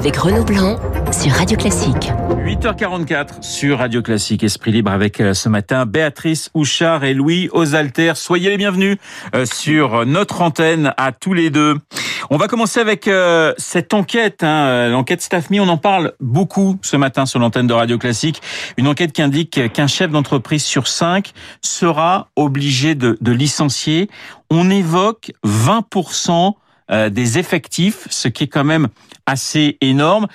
avec Renaud Blanc sur Radio Classique. 8h44 sur Radio Classique, Esprit Libre avec euh, ce matin Béatrice Houchard et Louis Osalter. Soyez les bienvenus euh, sur notre antenne à tous les deux. On va commencer avec euh, cette enquête, hein, l'enquête Staffmi. On en parle beaucoup ce matin sur l'antenne de Radio Classique. Une enquête qui indique qu'un chef d'entreprise sur cinq sera obligé de licencier. On évoque 20% des effectifs, ce qui est quand même assez énorme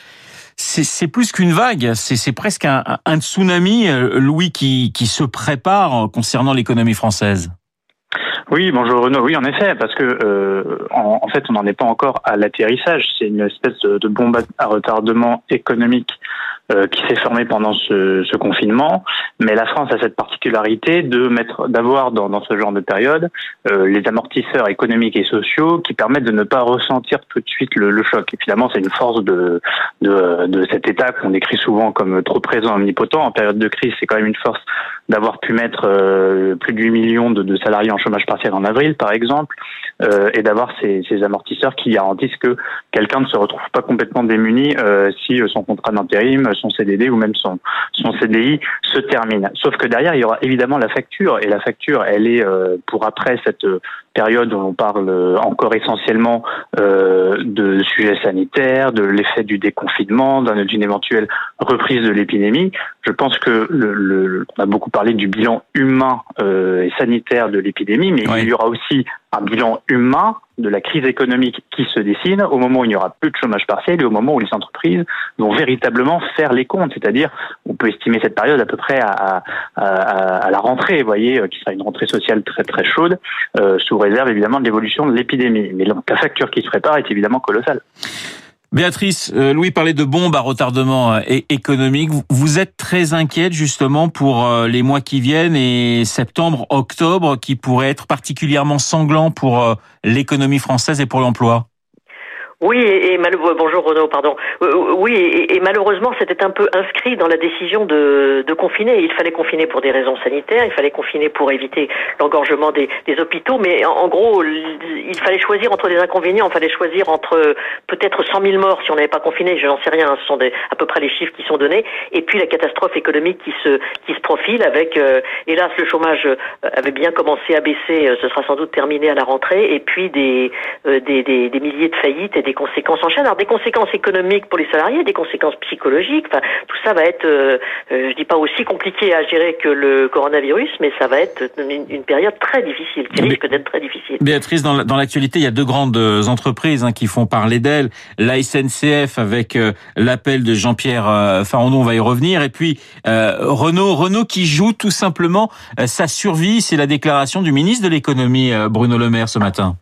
c'est plus qu'une vague, c'est presque un, un, tsunami, Louis, qui, se prépare concernant l'économie française. Oui, bonjour Renaud. Oui, en effet, parce que euh, en, fait, on n'en est pas encore à l'atterrissage. C'est une espèce de, bombe à retardement économique euh, qui s'est formée pendant ce, ce, confinement. Mais la France a cette particularité de mettre, d'avoir dans, dans, ce genre de période euh, les amortisseurs économiques et sociaux qui permettent de ne pas ressentir tout de suite le, le choc. Et finalement, c'est une force de, de, de cet État qu'on décrit souvent comme trop présent, omnipotent. En période de crise, c'est quand même une force d'avoir pu mettre euh, plus de 8 millions de, de salariés en chômage partiel en avril, par exemple, euh, et d'avoir ces, ces, amortisseurs qui garantissent que quelqu'un ne se retrouve pas complètement démuni euh, si son contrat d'intérim, son CDD ou même son, son CDI se termine. Sauf que derrière, il y aura évidemment la facture, et la facture, elle est euh, pour après cette période où on parle encore essentiellement euh, de sujets sanitaires, de l'effet du déconfinement, d'une éventuelle reprise de l'épidémie. Je pense que le, le, on a beaucoup parlé du bilan humain euh, et sanitaire de l'épidémie, mais oui. il y aura aussi un bilan humain de la crise économique qui se dessine au moment où il n'y aura plus de chômage partiel et au moment où les entreprises vont véritablement faire les comptes. C'est-à-dire, on peut estimer cette période à peu près à, à, à, la rentrée, vous voyez, qui sera une rentrée sociale très très chaude, euh, sous réserve évidemment de l'évolution de l'épidémie. Mais la facture qui se prépare est évidemment colossale. Béatrice, euh, Louis parlait de bombes à retardement euh, économique. Vous êtes très inquiète justement pour euh, les mois qui viennent et septembre, octobre, qui pourraient être particulièrement sanglants pour l'économie française et pour l'emploi? Oui, et, et bonjour Renaud, pardon. Euh, oui, et, et malheureusement, c'était un peu inscrit dans la décision de, de, confiner. Il fallait confiner pour des raisons sanitaires, il fallait confiner pour éviter l'engorgement des, des, hôpitaux, mais en, gros, il fallait choisir entre des inconvénients, il fallait choisir entre peut-être 100 000 morts si on n'avait pas confiné, je n'en sais rien, ce sont des, à peu près les chiffres qui sont donnés, et puis la catastrophe économique qui se, qui se profile avec, euh, hélas, le chômage euh, avait bien commencé à baisser, euh, ce sera sans doute terminé à la rentrée, et puis des, euh, des, des, milliers de faillites des conséquences en chaîne. Alors des conséquences économiques pour les salariés, des conséquences psychologiques. Enfin, tout ça va être, euh, je dis pas aussi compliqué à gérer que le coronavirus, mais ça va être une, une période très difficile, qui risque d'être très difficile. Béatrice, dans l'actualité, il y a deux grandes entreprises hein, qui font parler d'elles. La SNCF avec euh, l'appel de Jean-Pierre euh, Farandon, on va y revenir. Et puis euh, Renault, Renault qui joue tout simplement sa survie. C'est la déclaration du ministre de l'économie, Bruno Le Maire, ce matin.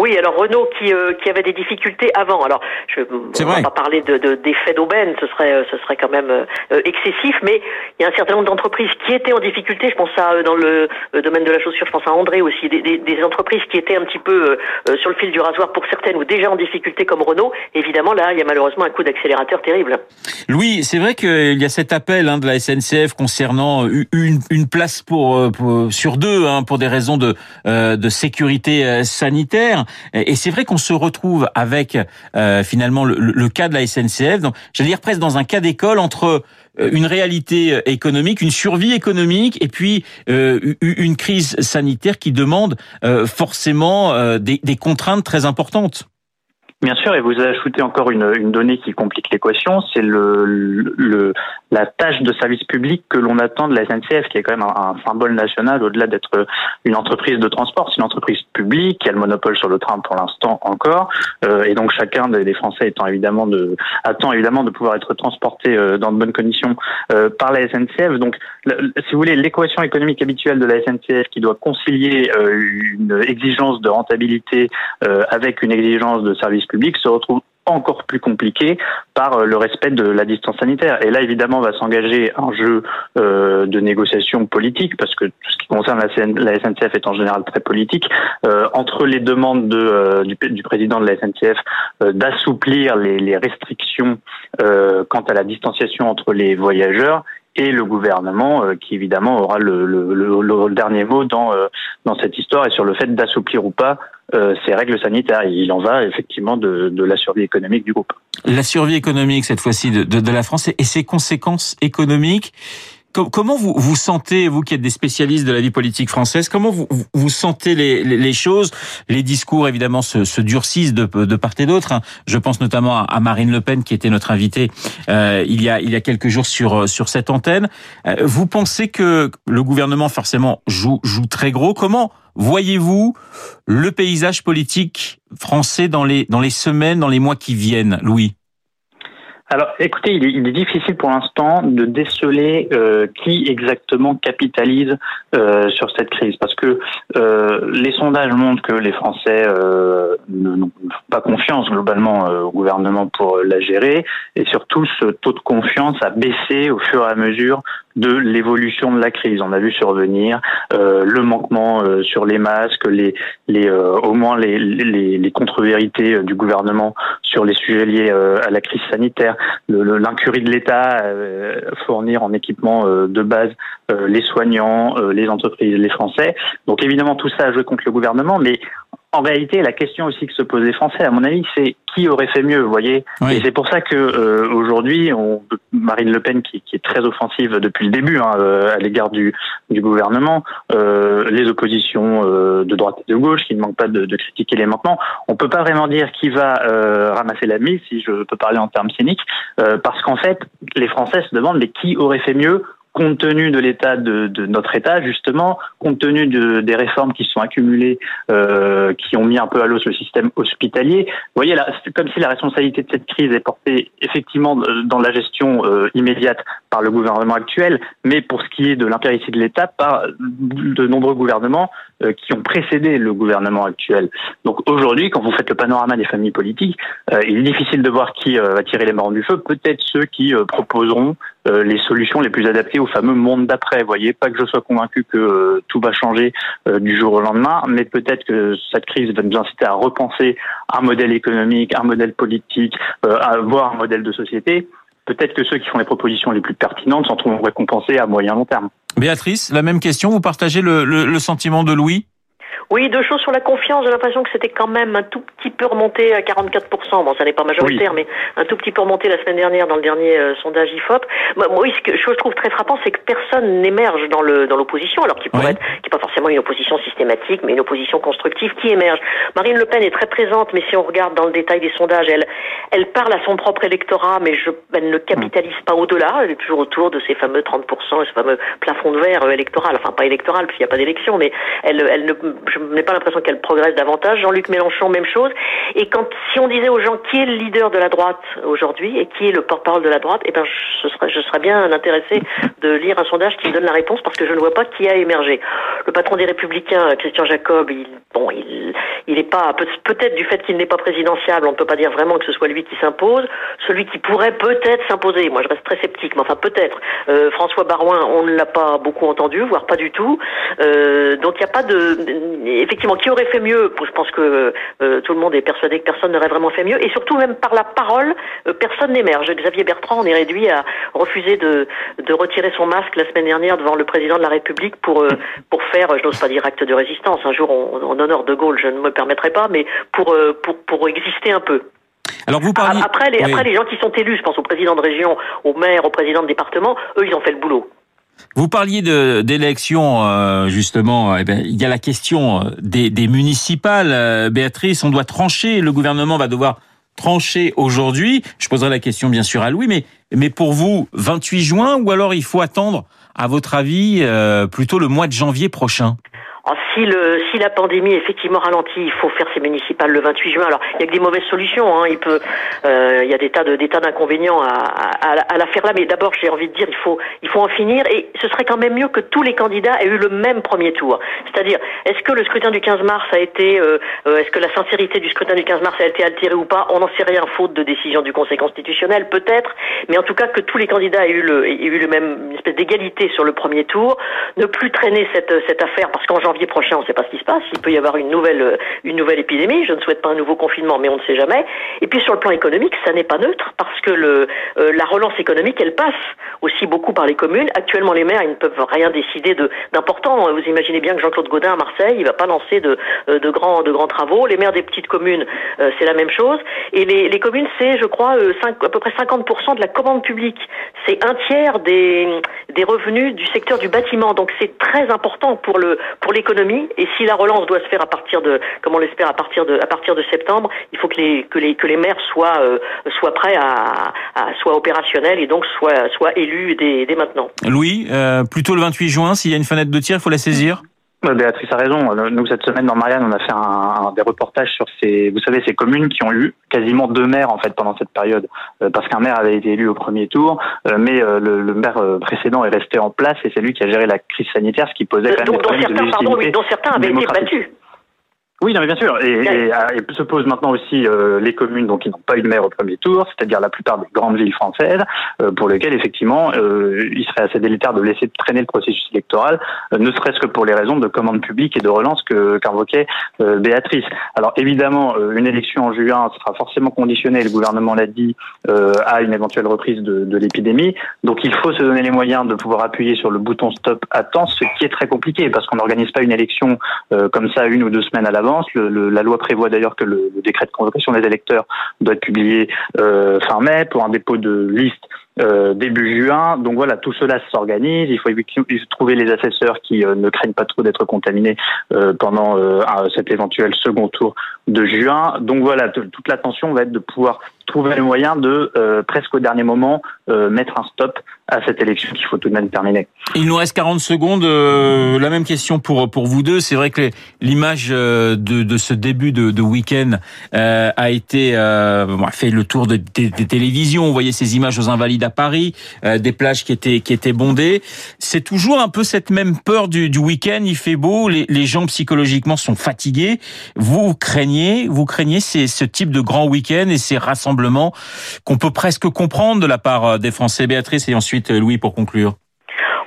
Oui, alors Renault qui, euh, qui avait des difficultés avant. Alors, je ne vais pas parler de, de, d'effet d'aubaine, ce serait, euh, ce serait quand même euh, excessif, mais il y a un certain nombre d'entreprises qui étaient en difficulté. Je pense à dans le domaine de la chaussure, je pense à André aussi, des, des, des entreprises qui étaient un petit peu sur le fil du rasoir pour certaines ou déjà en difficulté comme Renault. Évidemment, là, il y a malheureusement un coup d'accélérateur terrible. Louis, c'est vrai qu'il y a cet appel hein, de la SNCF concernant une, une place pour, pour sur deux hein, pour des raisons de, de sécurité sanitaire. Et c'est vrai qu'on se retrouve avec euh, finalement le, cas de la SNCF, donc j'allais dire presque dans un cas d'école entre euh, une réalité économique, une survie économique, et puis euh, une crise sanitaire qui demande euh, forcément euh, des, des contraintes très importantes. Bien sûr, et vous ajoutez encore une, une donnée qui complique l'équation, c'est le, le, la tâche de service public que l'on attend de la SNCF, qui est quand même un, symbole national au-delà d'être une entreprise de transport. C'est une entreprise publique qui a le monopole sur le train pour l'instant encore, euh, et donc chacun des, Français étant évidemment de, attend évidemment de pouvoir être transporté euh, dans de bonnes conditions euh, par la SNCF. Donc, si vous voulez, l'équation économique habituelle de la SNCF qui doit concilier euh, une exigence de rentabilité euh, avec une exigence de service public se retrouve encore plus compliqué par euh, le respect de la distance sanitaire. Et là, évidemment, va s'engager un jeu euh, de négociation politique, parce que tout ce qui concerne la, SNCF est en général très politique, euh, entre les demandes de, du, président de la SNCF d'assouplir les, restrictions quant à la distanciation entre les voyageurs et le gouvernement euh, qui évidemment aura le, le, le, le dernier mot dans, euh, dans cette histoire et sur le fait d'assouplir ou pas ces règles sanitaires. Il en va effectivement de, de la survie économique du groupe. La survie économique cette fois-ci de, de, de la France et ses conséquences économiques. Comment vous vous sentez, vous qui êtes des spécialistes de la vie politique française, comment vous, vous sentez les, les, choses? Les discours, évidemment, se, se durcissent de, de part et d'autre. Hein. Je pense notamment à Marine Le Pen, qui était notre invitée euh, il, y a, il y a quelques jours sur, sur cette antenne. Euh, vous pensez que le gouvernement, forcément, joue, joue très gros? Comment voyez-vous le paysage politique français dans les, dans les semaines, dans les mois qui viennent, Louis? Alors, écoutez, il est, il est, difficile pour l'instant de déceler euh, qui exactement capitalise euh, sur cette crise, parce que euh, les sondages montrent que les Français euh, n'ont pas confiance globalement au gouvernement pour la gérer, et surtout ce taux de confiance a baissé au fur et à mesure de l'évolution de la crise. On a vu survenir euh, le manquement euh, sur les masques, les, les, euh, au moins les, les, les contre-vérités du gouvernement sur les sujets liés à la crise sanitaire, l'incurie de l'État à fournir en équipement de base les soignants, les entreprises, les Français. Donc évidemment tout ça a joué contre le gouvernement, mais en réalité, la question aussi que se posent les Français, à mon avis, c'est qui aurait fait mieux, vous voyez? Et c'est pour ça que euh, aujourd'hui, on, Marine Le Pen, qui, qui, est très offensive depuis le début hein, euh, à l'égard du, du gouvernement, euh, les oppositions euh, de droite et de gauche, qui ne manquent pas de, de critiquer les manquements, on peut pas vraiment dire qui va ramasser la mise, si je peux parler en termes cyniques, parce qu'en fait, les Français se demandent mais qui aurait fait mieux compte tenu de l'état de, de, notre État, justement, compte tenu de, des réformes qui sont accumulées, euh, qui ont mis un peu à l'os le système hospitalier. Vous voyez, là, c'est comme si la responsabilité de cette crise est portée effectivement dans la gestion euh, immédiate par le gouvernement actuel, mais pour ce qui est de l'impéritie de l'État, par de nombreux gouvernements euh, qui ont précédé le gouvernement actuel. Donc aujourd'hui, quand vous faites le panorama des familles politiques, euh, il est difficile de voir qui euh, va tirer les marrons du feu. Peut-être ceux qui proposeront les solutions les plus adaptées au fameux monde d'après. Voyez, pas que je sois convaincu que tout va changer du jour au lendemain, mais peut-être que cette crise va nous inciter à repenser un modèle économique, un modèle politique, à voir un modèle de société peut-être que ceux qui font les propositions les plus pertinentes s'en trouveront récompensés à moyen long terme. Béatrice, la même question, vous partagez le, le, le sentiment de Louis oui, deux choses sur la confiance. J'ai l'impression que c'était quand même un tout petit peu remonté à 44%. Bon, ça n'est pas majoritaire, mais un tout petit peu remonté la semaine dernière dans le dernier euh, sondage IFOP. Moi, oui, ce que je trouve très frappant, c'est que personne n'émerge dans le dans l'opposition, alors qu'il pourrait être, qui n'est pas forcément une opposition systématique, mais une opposition constructive qui émerge. Marine Le Pen est très présente, mais si on regarde dans le détail des sondages, elle elle parle à son propre électorat, mais je, elle ne capitalise pas au-delà. Elle est toujours autour de ces fameux 30%, ce fameux plafond de verre euh, électoral. Enfin, pas électoral, puisqu'il n'y a pas d'élection, mais elle, elle ne, je n'ai pas l'impression qu'elle progresse davantage. Jean-Luc Mélenchon, même chose. Et quand, si on disait aux gens qui est le leader de la droite aujourd'hui et qui est le porte-parole de la droite, eh ben, je serais, je serais bien intéressé de lire un sondage qui me donne la réponse parce que je ne vois pas qui a émergé. Le patron des Républicains, Christian Jacob, il, bon, il, il est pas, peut-être du fait qu'il n'est pas présidentiable, on ne peut pas dire vraiment que ce soit lui qui s'impose. Celui qui pourrait peut-être s'imposer, moi je reste très sceptique, mais enfin peut-être. Euh, François Barouin, on ne l'a pas beaucoup entendu, voire pas du tout. Euh, donc il n'y a pas de, effectivement, qui aurait fait mieux? Je pense que euh, tout le monde est persuadé que personne n'aurait vraiment fait mieux. Et surtout, même par la parole, personne n'émerge. Xavier Bertrand, on est réduit à refuser de, retirer son masque la semaine dernière devant le président de la République pour, pour faire, je n'ose pas dire acte de résistance. Un jour, on, on honore De Gaulle, je ne me permettrai pas, mais pour, pour, pour exister un peu. Alors vous parliez... Après, les, après, les gens qui sont élus, je pense au président de région, au maire, au président de département, eux, ils ont fait le boulot. Vous parliez d'élections, euh, justement. Eh ben, il y a la question euh, des, des municipales. Euh, Béatrice, on doit trancher. Le gouvernement va devoir trancher aujourd'hui. Je poserai la question bien sûr à Louis, mais mais pour vous, 28 juin ou alors il faut attendre, à votre avis, plutôt le mois de janvier prochain? Si, la pandémie effectivement ralentit, il faut faire ces municipales le 28 juin. Alors, il y a que des mauvaises solutions. Hein. Euh, il y a des tas d'inconvénients à, à, à, la faire là. Mais d'abord, j'ai envie de dire, il faut, en finir. Et ce serait quand même mieux que tous les candidats aient eu le même premier tour. C'est-à-dire, est-ce que le scrutin du 15 mars a été, euh, euh, est-ce que la sincérité du scrutin du 15 mars a été altérée ou pas? On n'en sait rien, faute de décision du Conseil constitutionnel, peut-être. Mais en tout cas, que tous les candidats aient eu le, aient eu le même, une espèce d'égalité sur le premier tour. Ne plus traîner cette, cette affaire parce qu'en janvier prochain on ne sait pas ce qui se passe. Il peut y avoir une nouvelle, une nouvelle épidémie. Je ne souhaite pas un nouveau confinement, mais on ne sait jamais. Et puis sur le plan économique, ça n'est pas neutre parce que le, la relance économique, elle passe aussi beaucoup par les communes. Actuellement, les maires, ils ne peuvent rien décider de d'important. Vous imaginez bien que Jean-Claude Godin à Marseille, il va pas lancer de, de grands, travaux. Les maires des petites communes, c'est la même chose. Et les, communes, c'est, je crois, 5, à peu près 50% de la commande publique. C'est un tiers des, revenus du secteur du bâtiment. Donc c'est très important pour l'économie. Et si la relance doit se faire à partir de, comme on l'espère, à partir de à partir de septembre, il faut que les que les que les maires soient euh, soient prêts à, à soient opérationnels et donc soient soient élus dès, dès maintenant. Louis, euh, plutôt le 28 juin, s'il y a une fenêtre de tir, il faut la saisir? Béatrice a raison. Nous, cette semaine, dans Marianne, on a fait un, des reportages sur ces, vous savez, ces communes qui ont eu quasiment deux maires, en fait, pendant cette période. Euh, parce qu'un maire avait été élu au premier tour, euh, mais euh, le, le, maire précédent est resté en place et c'est lui qui a géré la crise sanitaire, ce qui posait quand même dont, des certains, de pardon, oui, dont certains avaient été battus. Oui, non, mais bien sûr. Et, et, et, se posent maintenant aussi euh, les communes donc qui n'ont pas eu de maire au premier tour, c'est-à-dire la plupart des grandes villes françaises, euh, pour lesquelles effectivement euh, il serait assez délétère de laisser traîner le processus électoral, ne serait-ce que pour les raisons de commande publique et de relance que qu'invoquait Béatrice. Alors évidemment, une élection en juin sera forcément conditionnée, le gouvernement l'a dit, à une éventuelle reprise de, de l'épidémie. Donc il faut se donner les moyens de pouvoir appuyer sur le bouton stop à temps, ce qui est très compliqué parce qu'on n'organise pas une élection comme ça une ou deux semaines à l'avance la loi prévoit d'ailleurs que le, décret de convocation des électeurs doit être publié euh, fin mai pour un dépôt de liste euh, début juin. Donc voilà, tout cela s'organise. Il faut trouver les assesseurs qui euh, ne craignent pas trop d'être contaminés pendant cet éventuel second tour de juin. Donc voilà, toute l'attention va être de pouvoir trouver le moyen de euh, presque au dernier moment mettre un stop à cette élection qu'il faut tout de même terminer. Il nous reste 40 secondes. Euh, la même question pour pour vous deux. C'est vrai que l'image de, de ce début de, week-end euh, a été euh, fait le tour de, des, télévisions. On voyait ces images aux Invalides à Paris, euh, des plages qui étaient qui étaient bondées. C'est toujours un peu cette même peur du, week-end. Il fait beau, les, les gens psychologiquement sont fatigués. Vous craignez, vous craignez ces, ce type de grand week-end et ces rassemblements qu'on peut presque comprendre de la part des Français. Béatrice et ensuite Louis, pour conclure.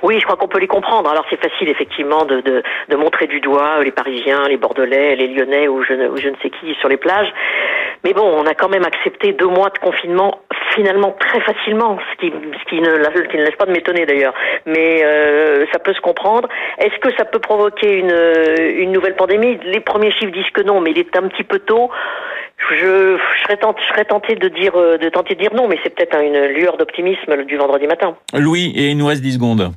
Oui, je crois qu'on peut les comprendre. Alors c'est facile effectivement de, montrer du doigt les Parisiens, les Bordelais, les Lyonnais ou je ne sais qui sur les plages. Mais bon, on a quand même accepté deux mois de confinement finalement très facilement, ce qui, ce qui, ne, qui ne laisse pas de m'étonner d'ailleurs. Mais euh, ça peut se comprendre. Est-ce que ça peut provoquer une, une nouvelle pandémie? Les premiers chiffres disent que non, mais il est un petit peu tôt. Je, je, serais tenté, je serais tenté de dire, de tenter de dire non, mais c'est peut-être une lueur d'optimisme du vendredi matin. Louis, et il nous reste 10 secondes.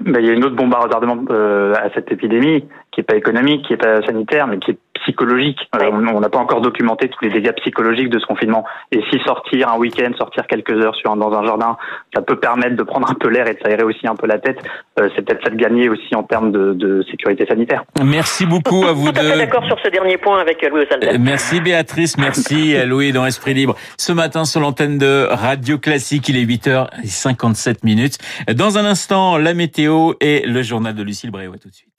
Ben, il y a une autre bombe à retardement euh, à cette épidémie qui est pas économique, qui est pas sanitaire, mais qui est psychologique. Euh, on n'a pas encore documenté tous les dégâts psychologiques de ce confinement. Et si sortir un week-end, sortir quelques heures sur, dans un jardin, ça peut permettre de prendre un peu l'air et de s'aérer aussi un peu la tête, euh, c'est peut-être ça de gagner aussi en termes de, de sécurité sanitaire. Merci beaucoup à vous deux. Je d'accord sur ce dernier point avec Louis Osalder. Merci Béatrice, merci Louis dans Esprit Libre. Ce matin sur l'antenne de Radio Classique, il est 8h57 minutes. Dans un instant, la météo et le journal de Lucille Bréau. tout de suite.